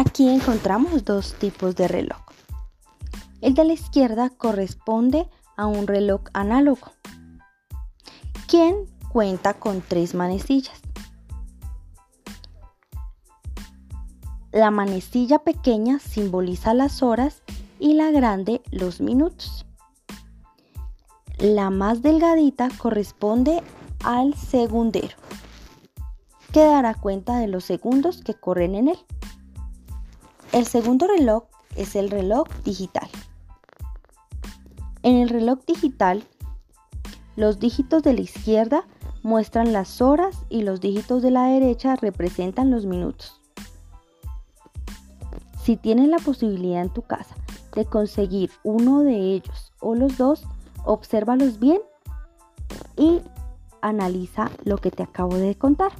Aquí encontramos dos tipos de reloj. El de la izquierda corresponde a un reloj análogo, quien cuenta con tres manecillas. La manecilla pequeña simboliza las horas y la grande los minutos. La más delgadita corresponde al segundero, que dará cuenta de los segundos que corren en él. El segundo reloj es el reloj digital. En el reloj digital, los dígitos de la izquierda muestran las horas y los dígitos de la derecha representan los minutos. Si tienes la posibilidad en tu casa de conseguir uno de ellos o los dos, obsérvalos bien y analiza lo que te acabo de contar.